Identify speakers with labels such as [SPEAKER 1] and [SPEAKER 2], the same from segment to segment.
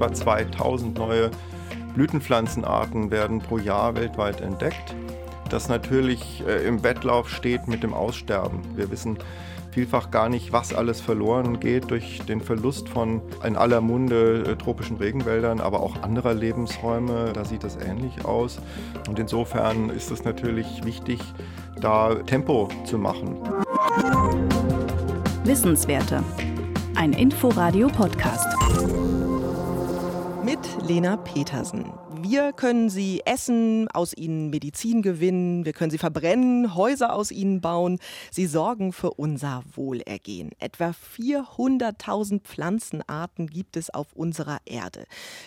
[SPEAKER 1] etwa 2000 neue Blütenpflanzenarten werden pro Jahr weltweit entdeckt. Das natürlich äh, im Wettlauf steht mit dem Aussterben. Wir wissen vielfach gar nicht, was alles verloren geht durch den Verlust von in aller Munde äh, tropischen Regenwäldern, aber auch anderer Lebensräume. Da sieht das ähnlich aus. Und insofern ist es natürlich wichtig, da Tempo zu machen.
[SPEAKER 2] Wissenswerte. Ein Inforadio-Podcast.
[SPEAKER 3] Mit Lena Petersen. Wir können sie essen, aus ihnen Medizin gewinnen, wir können sie verbrennen, Häuser aus ihnen bauen. Sie sorgen für unser Wohlergehen. Etwa 400.000 Pflanzenarten gibt es auf unserer Erde.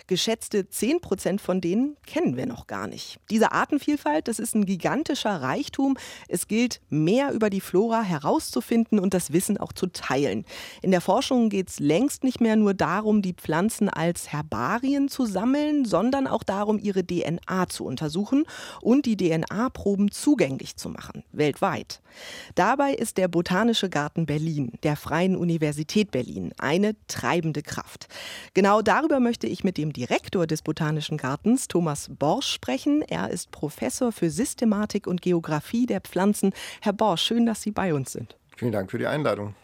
[SPEAKER 3] Geschätzte 10 Prozent von denen kennen wir noch gar nicht. Diese Artenvielfalt, das ist ein gigantischer Reichtum. Es gilt, mehr über die Flora herauszufinden und das Wissen auch zu teilen. In der Forschung geht es längst nicht mehr nur darum, die Pflanzen als Herbarien zu sammeln, sondern auch darum, darum, ihre DNA zu untersuchen und die DNA-Proben zugänglich zu machen, weltweit. Dabei ist der Botanische Garten Berlin, der Freien Universität Berlin, eine treibende Kraft. Genau darüber möchte ich mit dem Direktor des Botanischen Gartens, Thomas Borsch, sprechen. Er ist Professor für Systematik und Geographie der Pflanzen. Herr Borsch, schön, dass Sie bei uns sind.
[SPEAKER 1] Vielen Dank für die Einladung.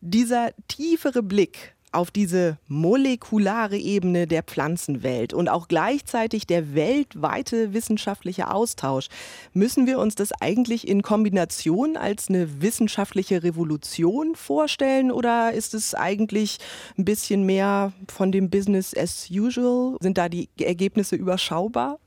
[SPEAKER 3] Dieser tiefere Blick auf diese molekulare Ebene der Pflanzenwelt und auch gleichzeitig der weltweite wissenschaftliche Austausch. Müssen wir uns das eigentlich in Kombination als eine wissenschaftliche Revolution vorstellen oder ist es eigentlich ein bisschen mehr von dem Business as usual? Sind da die Ergebnisse überschaubar?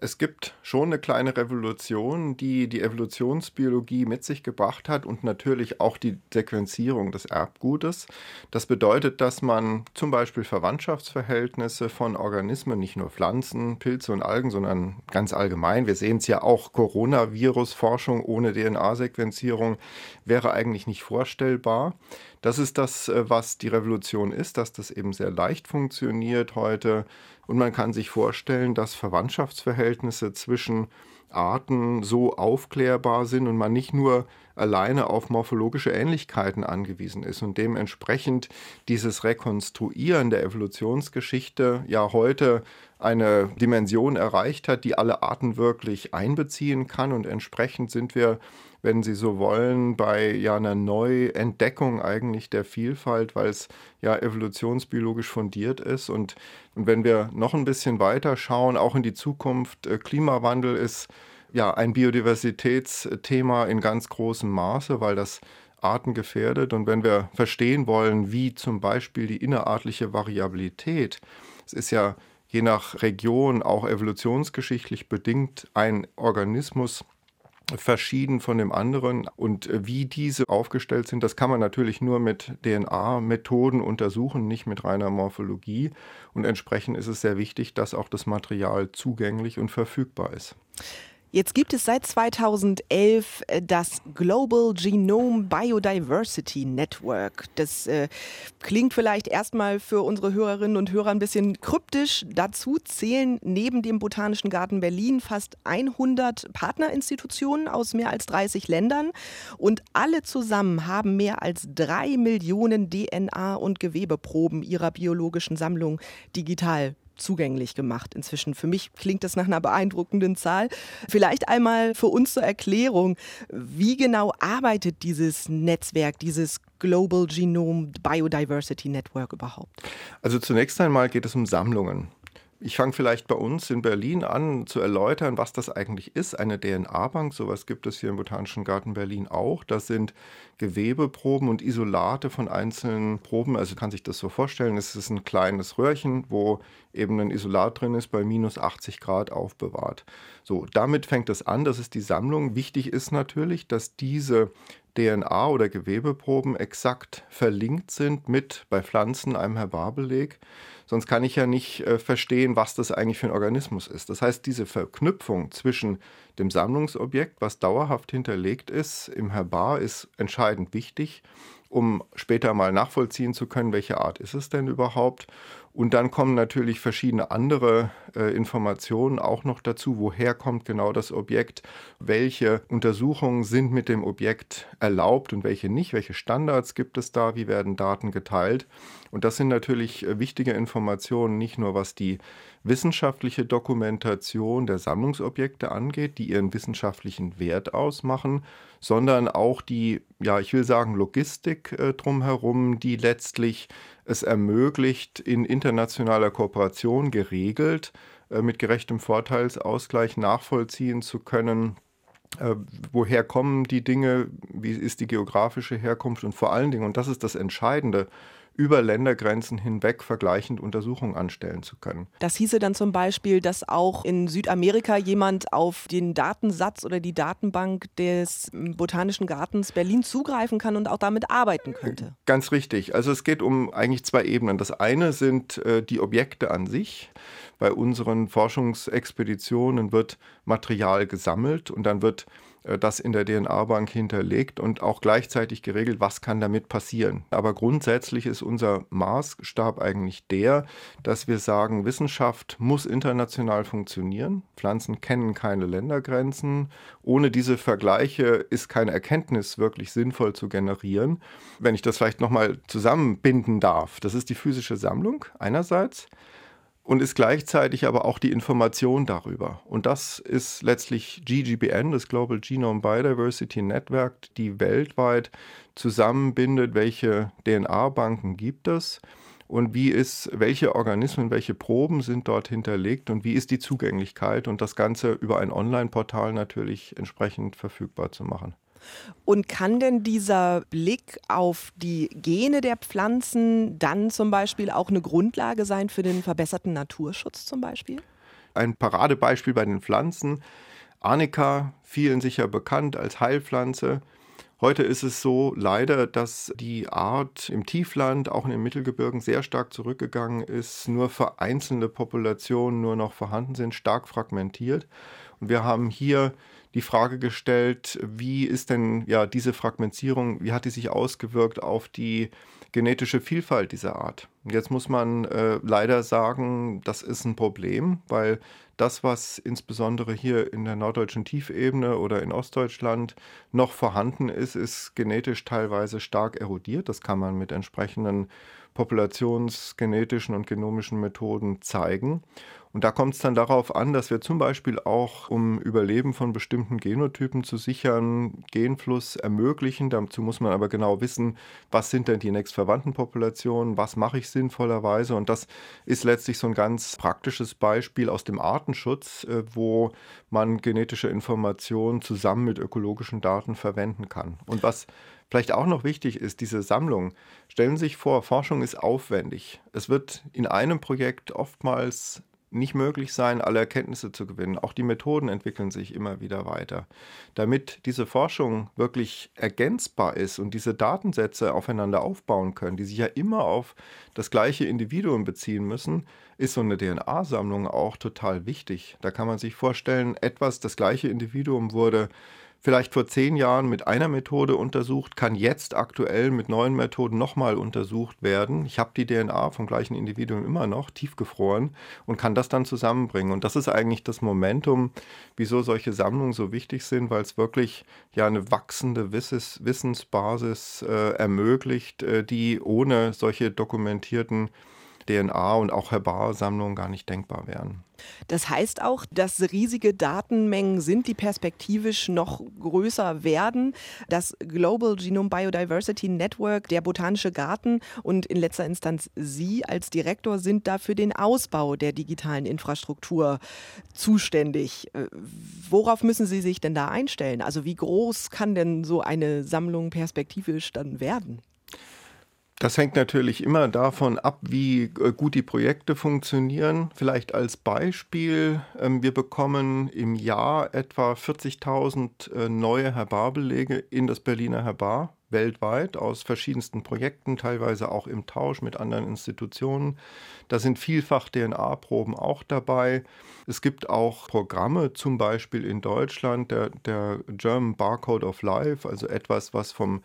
[SPEAKER 1] Es gibt schon eine kleine Revolution, die die Evolutionsbiologie mit sich gebracht hat und natürlich auch die Sequenzierung des Erbgutes. Das bedeutet, dass man zum Beispiel Verwandtschaftsverhältnisse von Organismen, nicht nur Pflanzen, Pilze und Algen, sondern ganz allgemein, wir sehen es ja auch, Coronavirus-Forschung ohne DNA-Sequenzierung wäre eigentlich nicht vorstellbar. Das ist das, äh, was die Revolution ist, dass das eben sehr leicht funktioniert heute. Und man kann sich vorstellen, dass Verwandtschaftsverhältnisse zwischen Arten so aufklärbar sind und man nicht nur alleine auf morphologische Ähnlichkeiten angewiesen ist und dementsprechend dieses Rekonstruieren der Evolutionsgeschichte ja heute eine Dimension erreicht hat, die alle Arten wirklich einbeziehen kann. Und entsprechend sind wir wenn Sie so wollen, bei ja einer Neuentdeckung eigentlich der Vielfalt, weil es ja evolutionsbiologisch fundiert ist. Und, und wenn wir noch ein bisschen weiter schauen, auch in die Zukunft, äh, Klimawandel ist ja ein Biodiversitätsthema in ganz großem Maße, weil das Arten gefährdet. Und wenn wir verstehen wollen, wie zum Beispiel die innerartliche Variabilität, es ist ja je nach Region auch evolutionsgeschichtlich bedingt ein Organismus verschieden von dem anderen. Und äh, wie diese aufgestellt sind, das kann man natürlich nur mit DNA-Methoden untersuchen, nicht mit reiner Morphologie. Und entsprechend ist es sehr wichtig, dass auch das Material zugänglich und verfügbar ist.
[SPEAKER 3] Jetzt gibt es seit 2011 äh, das Global Genome Biodiversity Network. Das äh, klingt vielleicht erstmal für unsere Hörerinnen und Hörer ein bisschen kryptisch. Dazu zählen neben dem Botanischen Garten Berlin fast 100 Partnerinstitutionen aus mehr als 30 Ländern. Und alle zusammen haben mehr als drei Millionen DNA- und Gewebeproben ihrer biologischen Sammlung digital zugänglich gemacht inzwischen. Für mich klingt das nach einer beeindruckenden Zahl. Vielleicht einmal für uns zur Erklärung, wie genau arbeitet dieses Netzwerk, dieses Global Genome Biodiversity Network überhaupt?
[SPEAKER 1] Also zunächst einmal geht es um Sammlungen. Ich fange vielleicht bei uns in Berlin an zu erläutern, was das eigentlich ist. Eine DNA-Bank, sowas gibt es hier im Botanischen Garten Berlin auch. Das sind Gewebeproben und Isolate von einzelnen Proben. Also kann sich das so vorstellen, es ist ein kleines Röhrchen, wo eben ein Isolat drin ist, bei minus 80 Grad aufbewahrt. So, damit fängt es an, das ist die Sammlung. Wichtig ist natürlich, dass diese DNA- oder Gewebeproben exakt verlinkt sind mit bei Pflanzen einem Herbarbeleg. Sonst kann ich ja nicht äh, verstehen, was das eigentlich für ein Organismus ist. Das heißt, diese Verknüpfung zwischen dem Sammlungsobjekt, was dauerhaft hinterlegt ist, im Herbar, ist entscheidend wichtig, um später mal nachvollziehen zu können, welche Art ist es denn überhaupt. Und dann kommen natürlich verschiedene andere äh, Informationen auch noch dazu. Woher kommt genau das Objekt? Welche Untersuchungen sind mit dem Objekt erlaubt und welche nicht? Welche Standards gibt es da? Wie werden Daten geteilt? Und das sind natürlich äh, wichtige Informationen, nicht nur was die wissenschaftliche Dokumentation der Sammlungsobjekte angeht, die ihren wissenschaftlichen Wert ausmachen, sondern auch die, ja, ich will sagen, Logistik äh, drumherum, die letztlich es ermöglicht, in internationaler Kooperation geregelt, äh, mit gerechtem Vorteilsausgleich nachvollziehen zu können, äh, woher kommen die Dinge, wie ist die geografische Herkunft und vor allen Dingen, und das ist das Entscheidende, über Ländergrenzen hinweg vergleichend Untersuchungen anstellen zu können.
[SPEAKER 3] Das hieße dann zum Beispiel, dass auch in Südamerika jemand auf den Datensatz oder die Datenbank des Botanischen Gartens Berlin zugreifen kann und auch damit arbeiten könnte.
[SPEAKER 1] Ganz richtig. Also es geht um eigentlich zwei Ebenen. Das eine sind äh, die Objekte an sich. Bei unseren Forschungsexpeditionen wird Material gesammelt und dann wird das in der DNA-Bank hinterlegt und auch gleichzeitig geregelt, was kann damit passieren. Aber grundsätzlich ist unser Maßstab eigentlich der, dass wir sagen, Wissenschaft muss international funktionieren. Pflanzen kennen keine Ländergrenzen. Ohne diese Vergleiche ist keine Erkenntnis wirklich sinnvoll zu generieren. Wenn ich das vielleicht nochmal zusammenbinden darf, das ist die physische Sammlung einerseits und ist gleichzeitig aber auch die Information darüber. Und das ist letztlich GGBN, das Global Genome Biodiversity Network, die weltweit zusammenbindet, welche DNA-Banken gibt es und wie ist, welche Organismen, welche Proben sind dort hinterlegt und wie ist die Zugänglichkeit und das Ganze über ein Online-Portal natürlich entsprechend verfügbar zu machen.
[SPEAKER 3] Und kann denn dieser Blick auf die Gene der Pflanzen dann zum Beispiel auch eine Grundlage sein für den verbesserten Naturschutz zum Beispiel?
[SPEAKER 1] Ein Paradebeispiel bei den Pflanzen. Arnika, vielen sicher bekannt als Heilpflanze. Heute ist es so leider, dass die Art im Tiefland, auch in den Mittelgebirgen, sehr stark zurückgegangen ist, nur vereinzelte Populationen nur noch vorhanden sind, stark fragmentiert. Und wir haben hier die Frage gestellt, wie ist denn ja diese Fragmentierung, wie hat die sich ausgewirkt auf die genetische Vielfalt dieser Art? Jetzt muss man äh, leider sagen, das ist ein Problem, weil das, was insbesondere hier in der norddeutschen Tiefebene oder in Ostdeutschland noch vorhanden ist, ist genetisch teilweise stark erodiert. Das kann man mit entsprechenden populationsgenetischen und genomischen Methoden zeigen. Und da kommt es dann darauf an, dass wir zum Beispiel auch, um Überleben von bestimmten Genotypen zu sichern, Genfluss ermöglichen. Dazu muss man aber genau wissen, was sind denn die nächstverwandten Populationen, was mache ich sinnvollerweise. Und das ist letztlich so ein ganz praktisches Beispiel aus dem Artenschutz, äh, wo man genetische Informationen zusammen mit ökologischen Daten verwenden kann. Und was Vielleicht auch noch wichtig ist, diese Sammlung. Stellen Sie sich vor, Forschung ist aufwendig. Es wird in einem Projekt oftmals nicht möglich sein, alle Erkenntnisse zu gewinnen. Auch die Methoden entwickeln sich immer wieder weiter. Damit diese Forschung wirklich ergänzbar ist und diese Datensätze aufeinander aufbauen können, die sich ja immer auf das gleiche Individuum beziehen müssen, ist so eine DNA-Sammlung auch total wichtig. Da kann man sich vorstellen, etwas, das gleiche Individuum wurde vielleicht vor zehn Jahren mit einer Methode untersucht, kann jetzt aktuell mit neuen Methoden nochmal untersucht werden. Ich habe die DNA vom gleichen Individuum immer noch tiefgefroren und kann das dann zusammenbringen. Und das ist eigentlich das Momentum, wieso solche Sammlungen so wichtig sind, weil es wirklich ja eine wachsende Wissens Wissensbasis äh, ermöglicht, äh, die ohne solche dokumentierten DNA und auch Herbarsammlungen gar nicht denkbar wären.
[SPEAKER 3] Das heißt auch, dass riesige Datenmengen sind, die perspektivisch noch größer werden. Das Global Genome Biodiversity Network, der Botanische Garten und in letzter Instanz Sie als Direktor sind da für den Ausbau der digitalen Infrastruktur zuständig. Äh, worauf müssen Sie sich denn da einstellen? Also wie groß kann denn so eine Sammlung perspektivisch dann werden?
[SPEAKER 1] Das hängt natürlich immer davon ab, wie äh, gut die Projekte funktionieren. Vielleicht als Beispiel, ähm, wir bekommen im Jahr etwa 40.000 äh, neue Herbarbelege in das Berliner Herbar weltweit aus verschiedensten Projekten, teilweise auch im Tausch mit anderen Institutionen. Da sind vielfach DNA-Proben auch dabei. Es gibt auch Programme, zum Beispiel in Deutschland, der, der German Barcode of Life, also etwas, was vom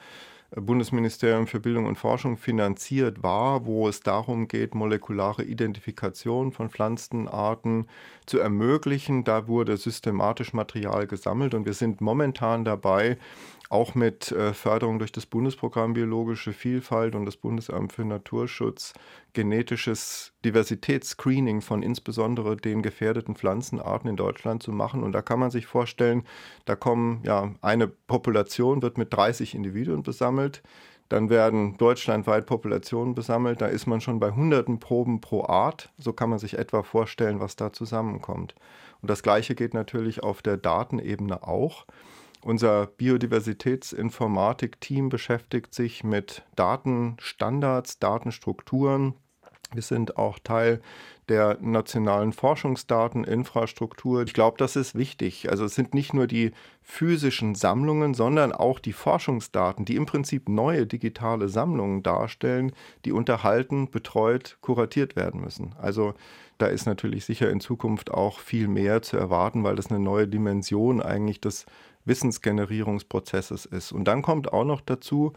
[SPEAKER 1] Bundesministerium für Bildung und Forschung finanziert war, wo es darum geht, molekulare Identifikation von Pflanzenarten zu ermöglichen. Da wurde systematisch Material gesammelt und wir sind momentan dabei, auch mit äh, Förderung durch das Bundesprogramm Biologische Vielfalt und das Bundesamt für Naturschutz genetisches Diversitätsscreening von insbesondere den gefährdeten Pflanzenarten in Deutschland zu machen. Und da kann man sich vorstellen, da kommen ja eine Population wird mit 30 Individuen besammelt. Dann werden deutschlandweit Populationen besammelt. Da ist man schon bei hunderten Proben pro Art. So kann man sich etwa vorstellen, was da zusammenkommt. Und das Gleiche geht natürlich auf der Datenebene auch. Unser Biodiversitätsinformatik-Team beschäftigt sich mit Datenstandards, Datenstrukturen. Wir sind auch Teil der nationalen Forschungsdateninfrastruktur. Ich glaube, das ist wichtig. Also es sind nicht nur die physischen Sammlungen, sondern auch die Forschungsdaten, die im Prinzip neue digitale Sammlungen darstellen, die unterhalten, betreut, kuratiert werden müssen. Also da ist natürlich sicher in Zukunft auch viel mehr zu erwarten, weil das eine neue Dimension eigentlich des Wissensgenerierungsprozesses ist. Und dann kommt auch noch dazu,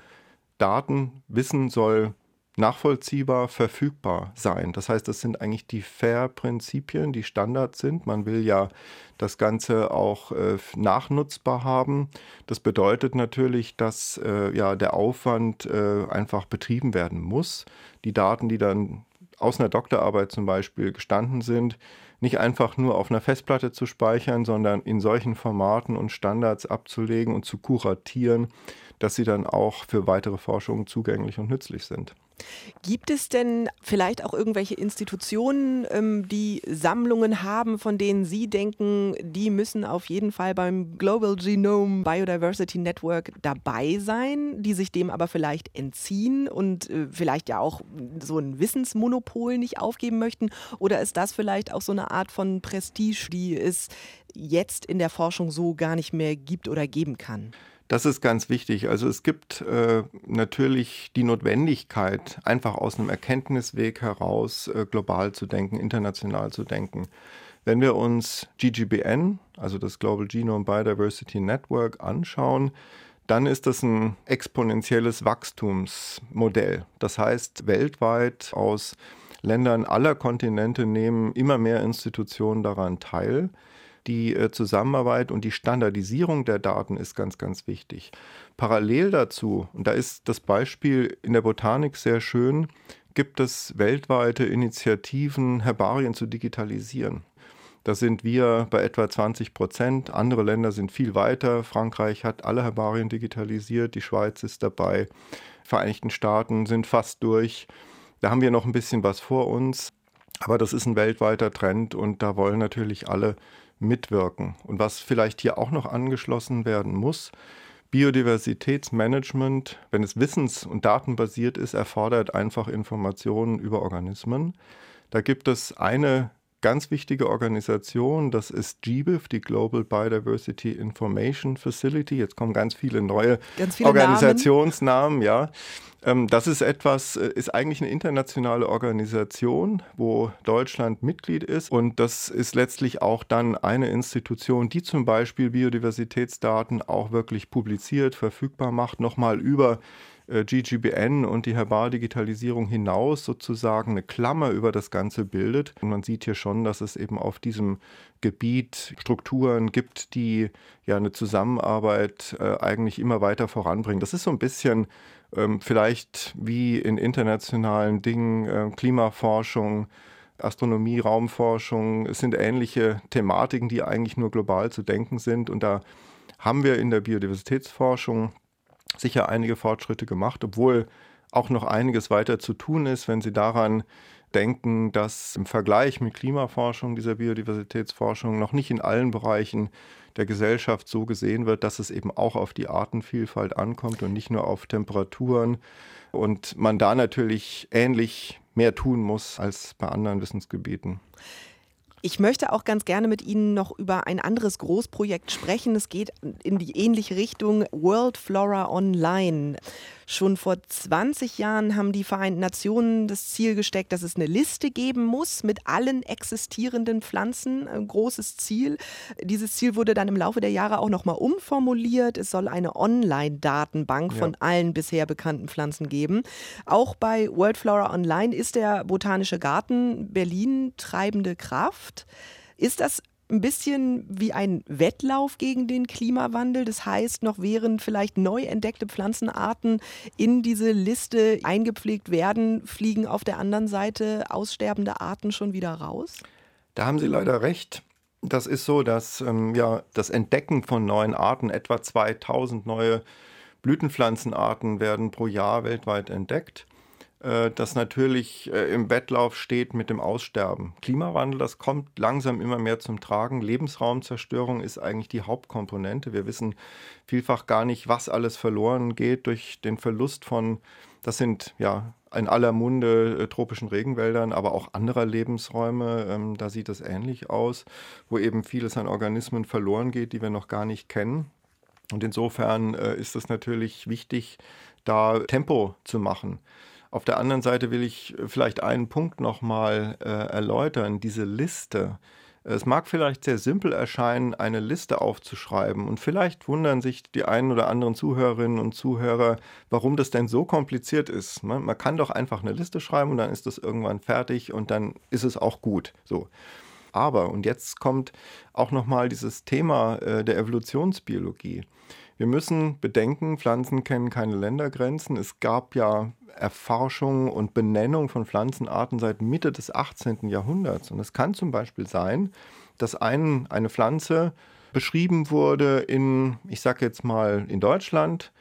[SPEAKER 1] Daten, Wissen soll nachvollziehbar verfügbar sein. Das heißt, das sind eigentlich die FAIR-Prinzipien, die Standards sind. Man will ja das Ganze auch äh, nachnutzbar haben. Das bedeutet natürlich, dass äh, ja der Aufwand äh, einfach betrieben werden muss. Die Daten, die dann aus einer Doktorarbeit zum Beispiel gestanden sind, nicht einfach nur auf einer Festplatte zu speichern, sondern in solchen Formaten und Standards abzulegen und zu kuratieren, dass sie dann auch für weitere Forschungen zugänglich und nützlich sind.
[SPEAKER 3] Gibt es denn vielleicht auch irgendwelche Institutionen, ähm, die Sammlungen haben, von denen Sie denken, die müssen auf jeden Fall beim Global Genome Biodiversity Network dabei sein, die sich dem aber vielleicht entziehen und äh, vielleicht ja auch so ein Wissensmonopol nicht aufgeben möchten? Oder ist das vielleicht auch so eine Art von Prestige, die es jetzt in der Forschung so gar nicht mehr gibt oder geben kann?
[SPEAKER 1] Das ist ganz wichtig. Also es gibt äh, natürlich die Notwendigkeit, einfach aus einem Erkenntnisweg heraus äh, global zu denken, international zu denken. Wenn wir uns GGBN, also das Global Genome Biodiversity Network, anschauen, dann ist das ein exponentielles Wachstumsmodell. Das heißt, weltweit aus Ländern aller Kontinente nehmen immer mehr Institutionen daran teil die äh, Zusammenarbeit und die Standardisierung der Daten ist ganz, ganz wichtig. Parallel dazu, und da ist das Beispiel in der Botanik sehr schön, gibt es weltweite Initiativen, Herbarien zu digitalisieren. Da sind wir bei etwa 20 Prozent. Andere Länder sind viel weiter. Frankreich hat alle Herbarien digitalisiert. Die Schweiz ist dabei. Die Vereinigten Staaten sind fast durch. Da haben wir noch ein bisschen was vor uns. Aber das ist ein weltweiter Trend und da wollen natürlich alle mitwirken. Und was vielleicht hier auch noch angeschlossen werden muss, Biodiversitätsmanagement, wenn es wissens- und datenbasiert ist, erfordert einfach Informationen über Organismen. Da gibt es eine ganz wichtige Organisation, das ist GBIF, die Global Biodiversity Information Facility. Jetzt kommen ganz viele neue ganz viele Organisationsnamen, Namen. ja. Ähm, das ist etwas, äh, ist eigentlich eine internationale Organisation, wo Deutschland Mitglied ist. Und das ist letztlich auch dann eine Institution, die zum Beispiel Biodiversitätsdaten auch wirklich publiziert, verfügbar macht, nochmal über äh, GGBN und die Herbardigitalisierung hinaus sozusagen eine Klammer über das Ganze bildet. Und man sieht hier schon, dass es eben auf diesem Gebiet Strukturen gibt, die ja eine Zusammenarbeit äh, eigentlich immer weiter voranbringen. Das ist so ein bisschen ähm, vielleicht wie in internationalen Dingen, äh, Klimaforschung, Astronomie, Raumforschung. Es sind ähnliche Thematiken, die eigentlich nur global zu denken sind. Und da haben wir in der Biodiversitätsforschung sicher einige Fortschritte gemacht, obwohl auch noch einiges weiter zu tun ist, wenn Sie daran denken, dass im Vergleich mit Klimaforschung, dieser Biodiversitätsforschung, noch nicht in allen Bereichen der Gesellschaft so gesehen wird, dass es eben auch auf die Artenvielfalt ankommt und nicht nur auf Temperaturen. Und man da natürlich ähnlich mehr tun muss als bei anderen Wissensgebieten.
[SPEAKER 3] Ich möchte auch ganz gerne mit Ihnen noch über ein anderes Großprojekt sprechen. Es geht in die ähnliche Richtung World Flora Online. Schon vor 20 Jahren haben die Vereinten Nationen das Ziel gesteckt, dass es eine Liste geben muss mit allen existierenden Pflanzen. Ein großes Ziel. Dieses Ziel wurde dann im Laufe der Jahre auch nochmal umformuliert. Es soll eine Online-Datenbank ja. von allen bisher bekannten Pflanzen geben. Auch bei World Flora Online ist der Botanische Garten Berlin treibende Kraft. Ist das ein bisschen wie ein Wettlauf gegen den Klimawandel. Das heißt, noch während vielleicht neu entdeckte Pflanzenarten in diese Liste eingepflegt werden, fliegen auf der anderen Seite aussterbende Arten schon wieder raus?
[SPEAKER 1] Da haben Sie leider recht. Das ist so, dass ähm, ja, das Entdecken von neuen Arten, etwa 2000 neue Blütenpflanzenarten werden pro Jahr weltweit entdeckt. Äh, das natürlich äh, im Wettlauf steht mit dem Aussterben. Klimawandel, das kommt langsam immer mehr zum Tragen. Lebensraumzerstörung ist eigentlich die Hauptkomponente. Wir wissen vielfach gar nicht, was alles verloren geht durch den Verlust von, das sind ja in aller Munde äh, tropischen Regenwäldern, aber auch anderer Lebensräume. Ähm, da sieht es ähnlich aus, wo eben vieles an Organismen verloren geht, die wir noch gar nicht kennen. Und insofern ist es natürlich wichtig, da Tempo zu machen. Auf der anderen Seite will ich vielleicht einen Punkt nochmal äh, erläutern. Diese Liste. Es mag vielleicht sehr simpel erscheinen, eine Liste aufzuschreiben. Und vielleicht wundern sich die einen oder anderen Zuhörerinnen und Zuhörer, warum das denn so kompliziert ist. Ne? Man kann doch einfach eine Liste schreiben und dann ist das irgendwann fertig und dann ist es auch gut. So. Aber, und jetzt kommt auch nochmal dieses Thema äh, der Evolutionsbiologie. Wir müssen bedenken, Pflanzen kennen keine Ländergrenzen. Es gab ja Erforschung und Benennung von Pflanzenarten seit Mitte des 18. Jahrhunderts. Und es kann zum Beispiel sein, dass ein, eine Pflanze beschrieben wurde in, ich sage jetzt mal, in Deutschland,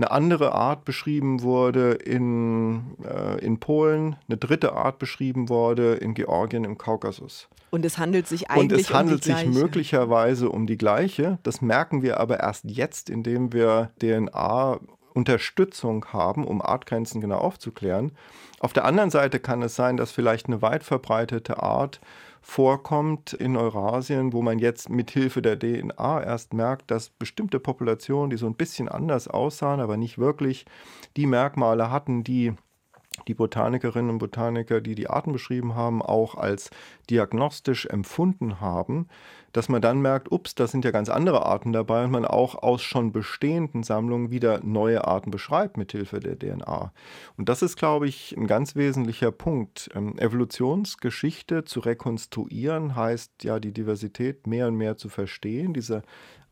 [SPEAKER 1] eine andere Art beschrieben wurde in, äh, in Polen, eine dritte Art beschrieben wurde in Georgien im Kaukasus.
[SPEAKER 3] Und es handelt sich eigentlich
[SPEAKER 1] Und es handelt um sich möglicherweise um die gleiche. Das merken wir aber erst jetzt, indem wir DNA Unterstützung haben, um Artgrenzen genau aufzuklären. Auf der anderen Seite kann es sein, dass vielleicht eine weit verbreitete Art vorkommt in Eurasien, wo man jetzt mit Hilfe der DNA erst merkt, dass bestimmte Populationen, die so ein bisschen anders aussahen, aber nicht wirklich die Merkmale hatten, die die Botanikerinnen und Botaniker, die die Arten beschrieben haben, auch als diagnostisch empfunden haben, dass man dann merkt, ups, da sind ja ganz andere Arten dabei und man auch aus schon bestehenden Sammlungen wieder neue Arten beschreibt mit Hilfe der DNA. Und das ist, glaube ich, ein ganz wesentlicher Punkt. Ähm, Evolutionsgeschichte zu rekonstruieren heißt ja, die Diversität mehr und mehr zu verstehen. Diese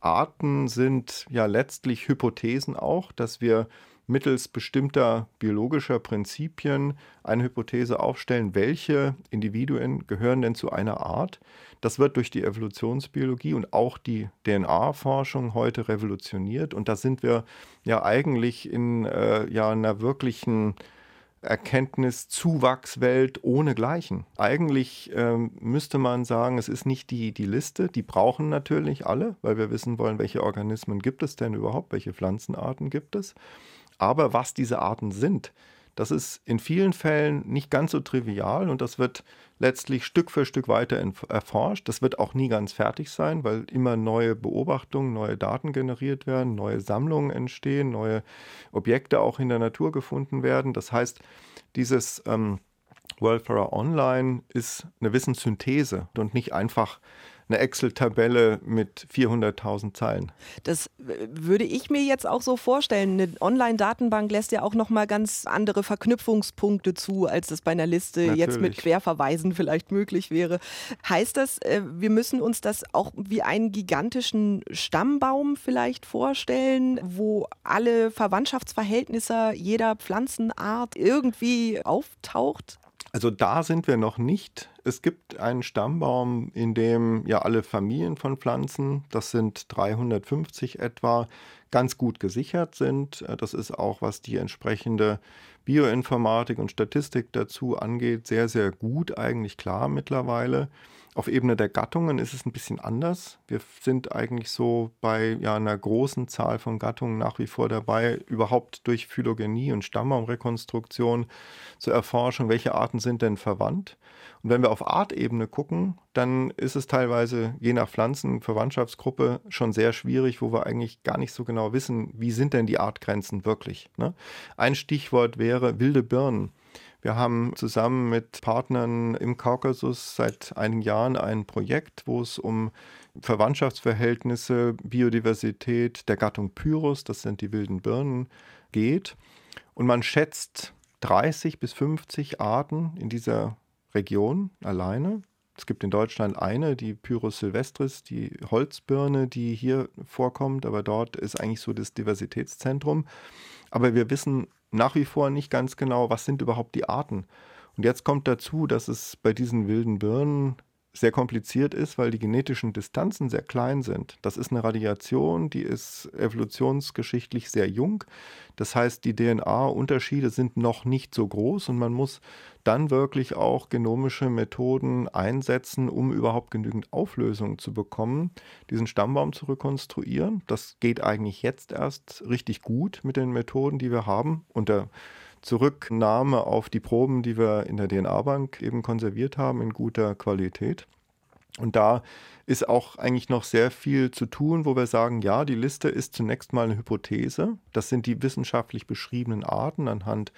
[SPEAKER 1] Arten sind ja letztlich Hypothesen auch, dass wir mittels bestimmter biologischer Prinzipien eine Hypothese aufstellen, welche Individuen gehören denn zu einer Art. Das wird durch die Evolutionsbiologie und auch die DNA-Forschung heute revolutioniert. Und da sind wir ja eigentlich in äh, ja, einer wirklichen Erkenntniszuwachswelt ohnegleichen. Eigentlich ähm, müsste man sagen, es ist nicht die, die Liste, die brauchen natürlich alle, weil wir wissen wollen, welche Organismen gibt es denn überhaupt, welche Pflanzenarten gibt es. Aber was diese Arten sind, das ist in vielen Fällen nicht ganz so trivial und das wird letztlich Stück für Stück weiter erforscht. Das wird auch nie ganz fertig sein, weil immer neue Beobachtungen, neue Daten generiert werden, neue Sammlungen entstehen, neue Objekte auch in der Natur gefunden werden. Das heißt, dieses ähm, World Flora Online ist eine Wissenssynthese und nicht einfach eine Excel-Tabelle mit 400.000 Zeilen.
[SPEAKER 3] Das würde ich mir jetzt auch so vorstellen. Eine Online-Datenbank lässt ja auch noch mal ganz andere Verknüpfungspunkte zu, als das bei einer Liste Natürlich. jetzt mit Querverweisen vielleicht möglich wäre. Heißt das, äh, wir müssen uns das auch wie einen gigantischen Stammbaum vielleicht vorstellen, wo alle Verwandtschaftsverhältnisse jeder Pflanzenart irgendwie auftaucht?
[SPEAKER 1] Also da sind wir noch nicht. Es gibt einen Stammbaum, in dem ja alle Familien von Pflanzen, das sind 350 etwa, ganz gut gesichert sind. Das ist auch, was die entsprechende Bioinformatik und Statistik dazu angeht, sehr, sehr gut eigentlich klar mittlerweile. Auf Ebene der Gattungen ist es ein bisschen anders. Wir sind eigentlich so bei ja, einer großen Zahl von Gattungen nach wie vor dabei, überhaupt durch Phylogenie und Stammbaumrekonstruktion zu erforschen, welche Arten sind denn verwandt. Und wenn wir auf Artebene gucken, dann ist es teilweise je nach Pflanzenverwandtschaftsgruppe schon sehr schwierig, wo wir eigentlich gar nicht so genau wissen, wie sind denn die Artgrenzen wirklich. Ne? Ein Stichwort wäre wilde Birnen. Wir haben zusammen mit Partnern im Kaukasus seit einigen Jahren ein Projekt, wo es um Verwandtschaftsverhältnisse, Biodiversität der Gattung Pyrus, das sind die wilden Birnen, geht. Und man schätzt 30 bis 50 Arten in dieser Region alleine. Es gibt in Deutschland eine, die Pyrus sylvestris, die Holzbirne, die hier vorkommt, aber dort ist eigentlich so das Diversitätszentrum. Aber wir wissen nach wie vor nicht ganz genau, was sind überhaupt die Arten. Und jetzt kommt dazu, dass es bei diesen wilden Birnen sehr kompliziert ist, weil die genetischen Distanzen sehr klein sind. Das ist eine Radiation, die ist evolutionsgeschichtlich sehr jung. Das heißt, die DNA-Unterschiede sind noch nicht so groß und man muss dann wirklich auch genomische Methoden einsetzen, um überhaupt genügend Auflösung zu bekommen, diesen Stammbaum zu rekonstruieren. Das geht eigentlich jetzt erst richtig gut mit den Methoden, die wir haben. Unter Zurücknahme auf die Proben, die wir in der DNA-Bank eben konserviert haben, in guter Qualität. Und da ist auch eigentlich noch sehr viel zu tun, wo wir sagen, ja, die Liste ist zunächst mal eine Hypothese. Das sind die wissenschaftlich beschriebenen Arten anhand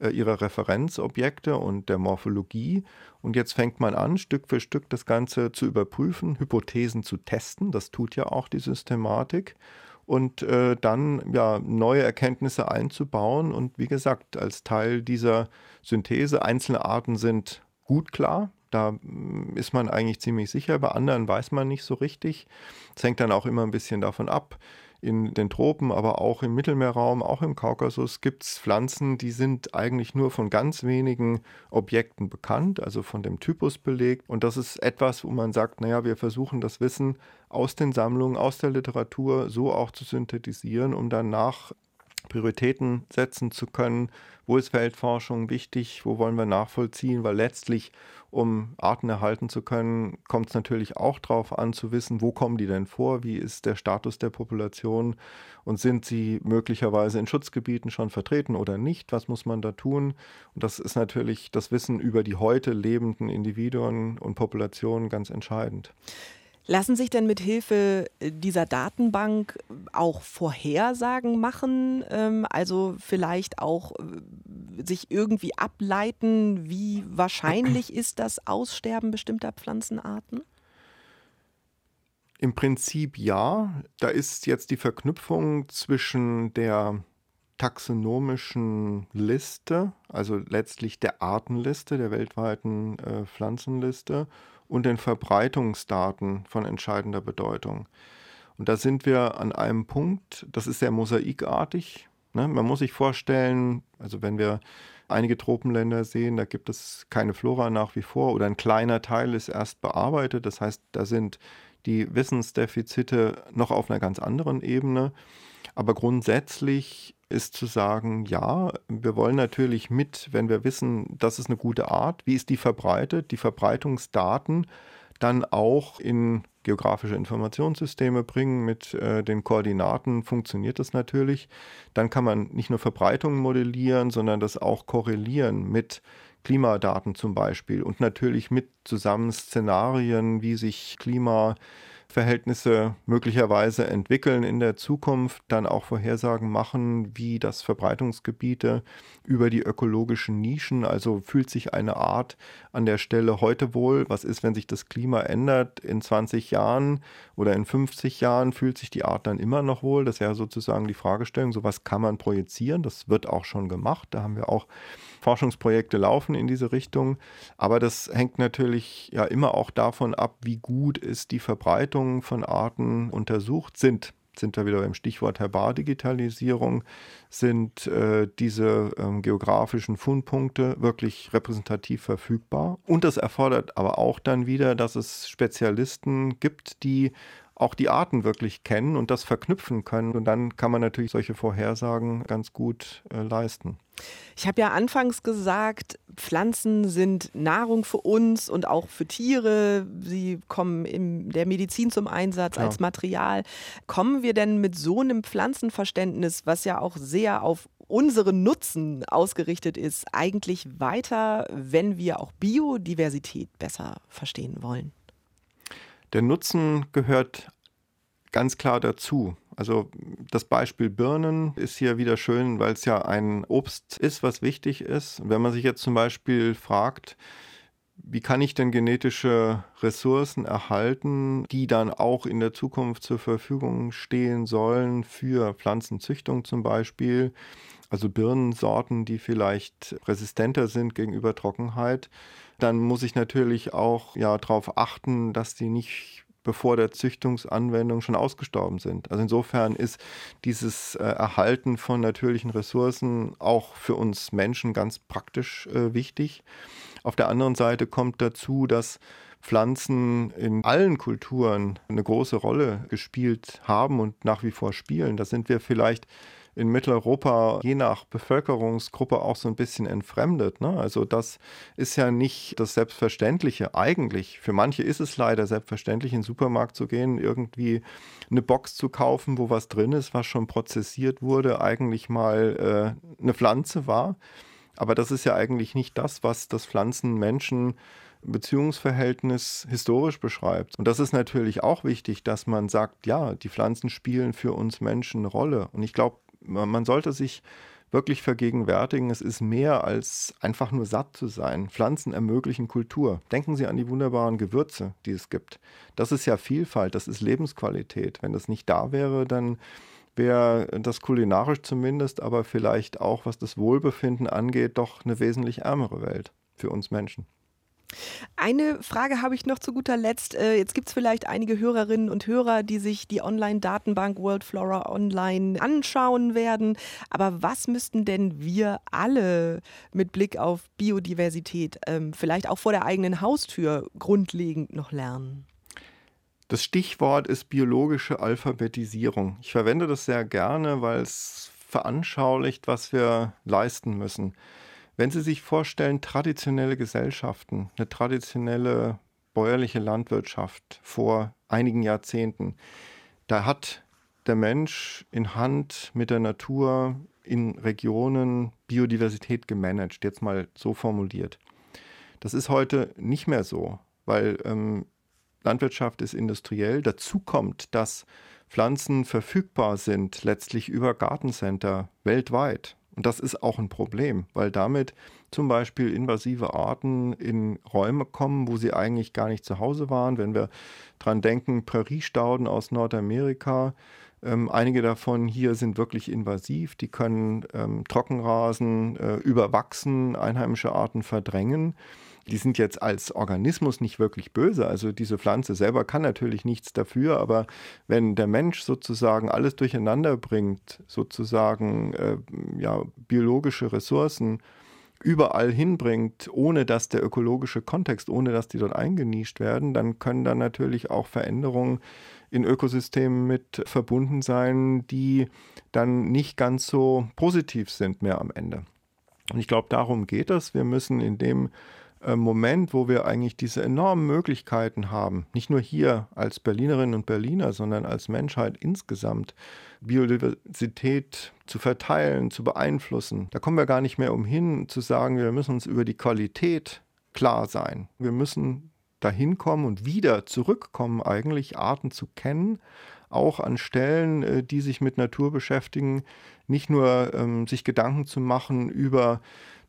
[SPEAKER 1] äh, ihrer Referenzobjekte und der Morphologie. Und jetzt fängt man an, Stück für Stück das Ganze zu überprüfen, Hypothesen zu testen. Das tut ja auch die Systematik und äh, dann ja neue Erkenntnisse einzubauen und wie gesagt als Teil dieser Synthese einzelne Arten sind gut klar. Da mm, ist man eigentlich ziemlich sicher, bei anderen weiß man nicht so richtig. Es hängt dann auch immer ein bisschen davon ab, in den Tropen, aber auch im Mittelmeerraum, auch im Kaukasus gibt es Pflanzen, die sind eigentlich nur von ganz wenigen Objekten bekannt, also von dem Typus belegt. Und das ist etwas, wo man sagt, naja, wir versuchen das Wissen aus den Sammlungen, aus der Literatur so auch zu synthetisieren, um dann nach Prioritäten setzen zu können. Wo ist Feldforschung wichtig? Wo wollen wir nachvollziehen? Weil letztlich, um Arten erhalten zu können, kommt es natürlich auch darauf an zu wissen, wo kommen die denn vor? Wie ist der Status der Population? Und sind sie möglicherweise in Schutzgebieten schon vertreten oder nicht? Was muss man da tun? Und das ist natürlich das Wissen über die heute lebenden Individuen und Populationen ganz entscheidend.
[SPEAKER 3] Lassen sich denn mit Hilfe äh, dieser Datenbank auch Vorhersagen machen? Ähm, also vielleicht auch äh, sich irgendwie ableiten, wie wahrscheinlich ist das Aussterben bestimmter Pflanzenarten?
[SPEAKER 1] Im Prinzip ja. Da ist jetzt die Verknüpfung zwischen der taxonomischen Liste, also letztlich der Artenliste, der weltweiten äh, Pflanzenliste und den Verbreitungsdaten von entscheidender Bedeutung. Und da sind wir an einem Punkt, das ist sehr mosaikartig. Ne? Man muss sich vorstellen, also wenn wir einige Tropenländer sehen, da gibt es keine Flora nach wie vor oder ein kleiner Teil ist erst bearbeitet. Das heißt, da sind die Wissensdefizite noch auf einer ganz anderen Ebene. Aber grundsätzlich ist zu sagen, ja, wir wollen natürlich mit, wenn wir wissen, das ist eine gute Art, wie ist die verbreitet, die Verbreitungsdaten dann auch in geografische Informationssysteme bringen. Mit äh, den Koordinaten, funktioniert das natürlich. Dann kann man nicht nur Verbreitungen modellieren, sondern das auch korrelieren mit Klimadaten zum Beispiel. Und natürlich mit zusammen Szenarien, wie sich Klima Verhältnisse möglicherweise entwickeln in der Zukunft, dann auch Vorhersagen machen, wie das Verbreitungsgebiete über die ökologischen Nischen, also fühlt sich eine Art an der Stelle heute wohl, was ist, wenn sich das Klima ändert? In 20 Jahren oder in 50 Jahren, fühlt sich die Art dann immer noch wohl? Das wäre sozusagen die Fragestellung, so was kann man projizieren, das wird auch schon gemacht, da haben wir auch Forschungsprojekte laufen in diese Richtung. Aber das hängt natürlich ja immer auch davon ab, wie gut ist die Verbreitung von Arten untersucht sind sind wir wieder beim Stichwort Herbardigitalisierung, sind äh, diese ähm, geografischen Fundpunkte wirklich repräsentativ verfügbar. Und das erfordert aber auch dann wieder, dass es Spezialisten gibt, die auch die Arten wirklich kennen und das verknüpfen können. Und dann kann man natürlich solche Vorhersagen ganz gut äh, leisten.
[SPEAKER 3] Ich habe ja anfangs gesagt, Pflanzen sind Nahrung für uns und auch für Tiere. Sie kommen in der Medizin zum Einsatz ja. als Material. Kommen wir denn mit so einem Pflanzenverständnis, was ja auch sehr auf unseren Nutzen ausgerichtet ist, eigentlich weiter, wenn wir auch Biodiversität besser verstehen wollen?
[SPEAKER 1] Der Nutzen gehört ganz klar dazu. Also das Beispiel Birnen ist hier wieder schön, weil es ja ein Obst ist, was wichtig ist. Wenn man sich jetzt zum Beispiel fragt, wie kann ich denn genetische Ressourcen erhalten, die dann auch in der Zukunft zur Verfügung stehen sollen für Pflanzenzüchtung zum Beispiel, also Birnensorten, die vielleicht resistenter sind gegenüber Trockenheit, dann muss ich natürlich auch ja darauf achten, dass die nicht bevor der Züchtungsanwendung schon ausgestorben sind. Also insofern ist dieses äh, Erhalten von natürlichen Ressourcen auch für uns Menschen ganz praktisch äh, wichtig. Auf der anderen Seite kommt dazu, dass Pflanzen in allen Kulturen eine große Rolle gespielt haben und nach wie vor spielen. Da sind wir vielleicht in Mitteleuropa je nach Bevölkerungsgruppe auch so ein bisschen entfremdet. Ne? Also das ist ja nicht das Selbstverständliche eigentlich. Für manche ist es leider selbstverständlich, in den Supermarkt zu gehen, irgendwie eine Box zu kaufen, wo was drin ist, was schon prozessiert wurde, eigentlich mal äh, eine Pflanze war. Aber das ist ja eigentlich nicht das, was das Pflanzen-Menschen Beziehungsverhältnis historisch beschreibt. Und das ist natürlich auch wichtig, dass man sagt, ja, die Pflanzen spielen für uns Menschen eine Rolle. Und ich glaube, man sollte sich wirklich vergegenwärtigen, es ist mehr als einfach nur satt zu sein. Pflanzen ermöglichen Kultur. Denken Sie an die wunderbaren Gewürze, die es gibt. Das ist ja Vielfalt, das ist Lebensqualität. Wenn das nicht da wäre, dann wäre das kulinarisch zumindest, aber vielleicht auch was das Wohlbefinden angeht, doch eine wesentlich ärmere Welt für uns Menschen.
[SPEAKER 3] Eine Frage habe ich noch zu guter Letzt. Äh, jetzt gibt es vielleicht einige Hörerinnen und Hörer, die sich die Online-Datenbank World Flora Online anschauen werden. Aber was müssten denn wir alle mit Blick auf Biodiversität ähm, vielleicht auch vor der eigenen Haustür grundlegend noch lernen?
[SPEAKER 1] Das Stichwort ist biologische Alphabetisierung. Ich verwende das sehr gerne, weil es veranschaulicht, was wir leisten müssen. Wenn Sie sich vorstellen, traditionelle Gesellschaften, eine traditionelle bäuerliche Landwirtschaft vor einigen Jahrzehnten, da hat der Mensch in Hand mit der Natur in Regionen Biodiversität gemanagt, jetzt mal so formuliert. Das ist heute nicht mehr so, weil ähm, Landwirtschaft ist industriell. Dazu kommt, dass Pflanzen verfügbar sind, letztlich über Gartencenter weltweit. Und das ist auch ein Problem, weil damit zum Beispiel invasive Arten in Räume kommen, wo sie eigentlich gar nicht zu Hause waren. Wenn wir dran denken, Präriestauden aus Nordamerika, ähm, einige davon hier sind wirklich invasiv, die können ähm, Trockenrasen äh, überwachsen, einheimische Arten verdrängen die sind jetzt als Organismus nicht wirklich böse. Also diese Pflanze selber kann natürlich nichts dafür, aber wenn der Mensch sozusagen alles durcheinander bringt, sozusagen äh, ja, biologische Ressourcen überall hinbringt, ohne dass der ökologische Kontext, ohne dass die dort eingenischt werden, dann können da natürlich auch Veränderungen in Ökosystemen mit verbunden sein, die dann nicht ganz so positiv sind mehr am Ende. Und ich glaube, darum geht es. Wir müssen in dem Moment, wo wir eigentlich diese enormen Möglichkeiten haben, nicht nur hier als Berlinerinnen und Berliner, sondern als Menschheit insgesamt, Biodiversität zu verteilen, zu beeinflussen. Da kommen wir gar nicht mehr umhin zu sagen, wir müssen uns über die Qualität klar sein. Wir müssen dahin kommen und wieder zurückkommen, eigentlich Arten zu kennen, auch an Stellen, äh, die sich mit Natur beschäftigen, nicht nur ähm, sich Gedanken zu machen über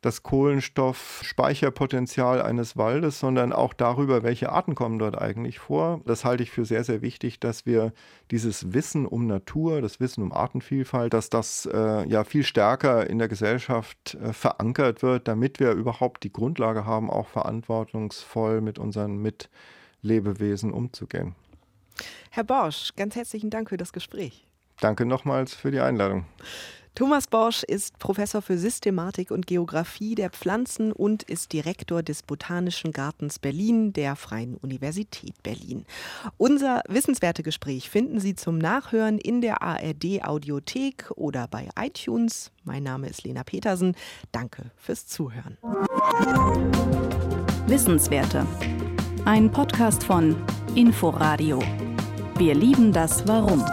[SPEAKER 1] das Kohlenstoffspeicherpotenzial eines Waldes, sondern auch darüber, welche Arten kommen dort eigentlich vor. Das halte ich für sehr, sehr wichtig, dass wir dieses Wissen um Natur, das Wissen um Artenvielfalt, dass das äh, ja viel stärker in der Gesellschaft äh, verankert wird, damit wir überhaupt die Grundlage haben, auch verantwortungsvoll mit unseren Mitlebewesen umzugehen.
[SPEAKER 3] Herr Borsch, ganz herzlichen Dank für das Gespräch.
[SPEAKER 1] Danke nochmals für die Einladung.
[SPEAKER 3] Thomas Borsch ist Professor für Systematik und Geographie der Pflanzen und ist Direktor des Botanischen Gartens Berlin der Freien Universität Berlin. Unser wissenswerte Gespräch finden Sie zum Nachhören in der ARD Audiothek oder bei iTunes. Mein Name ist Lena Petersen. Danke fürs Zuhören.
[SPEAKER 2] Wissenswerte. Ein Podcast von Inforadio. Wir lieben das Warum.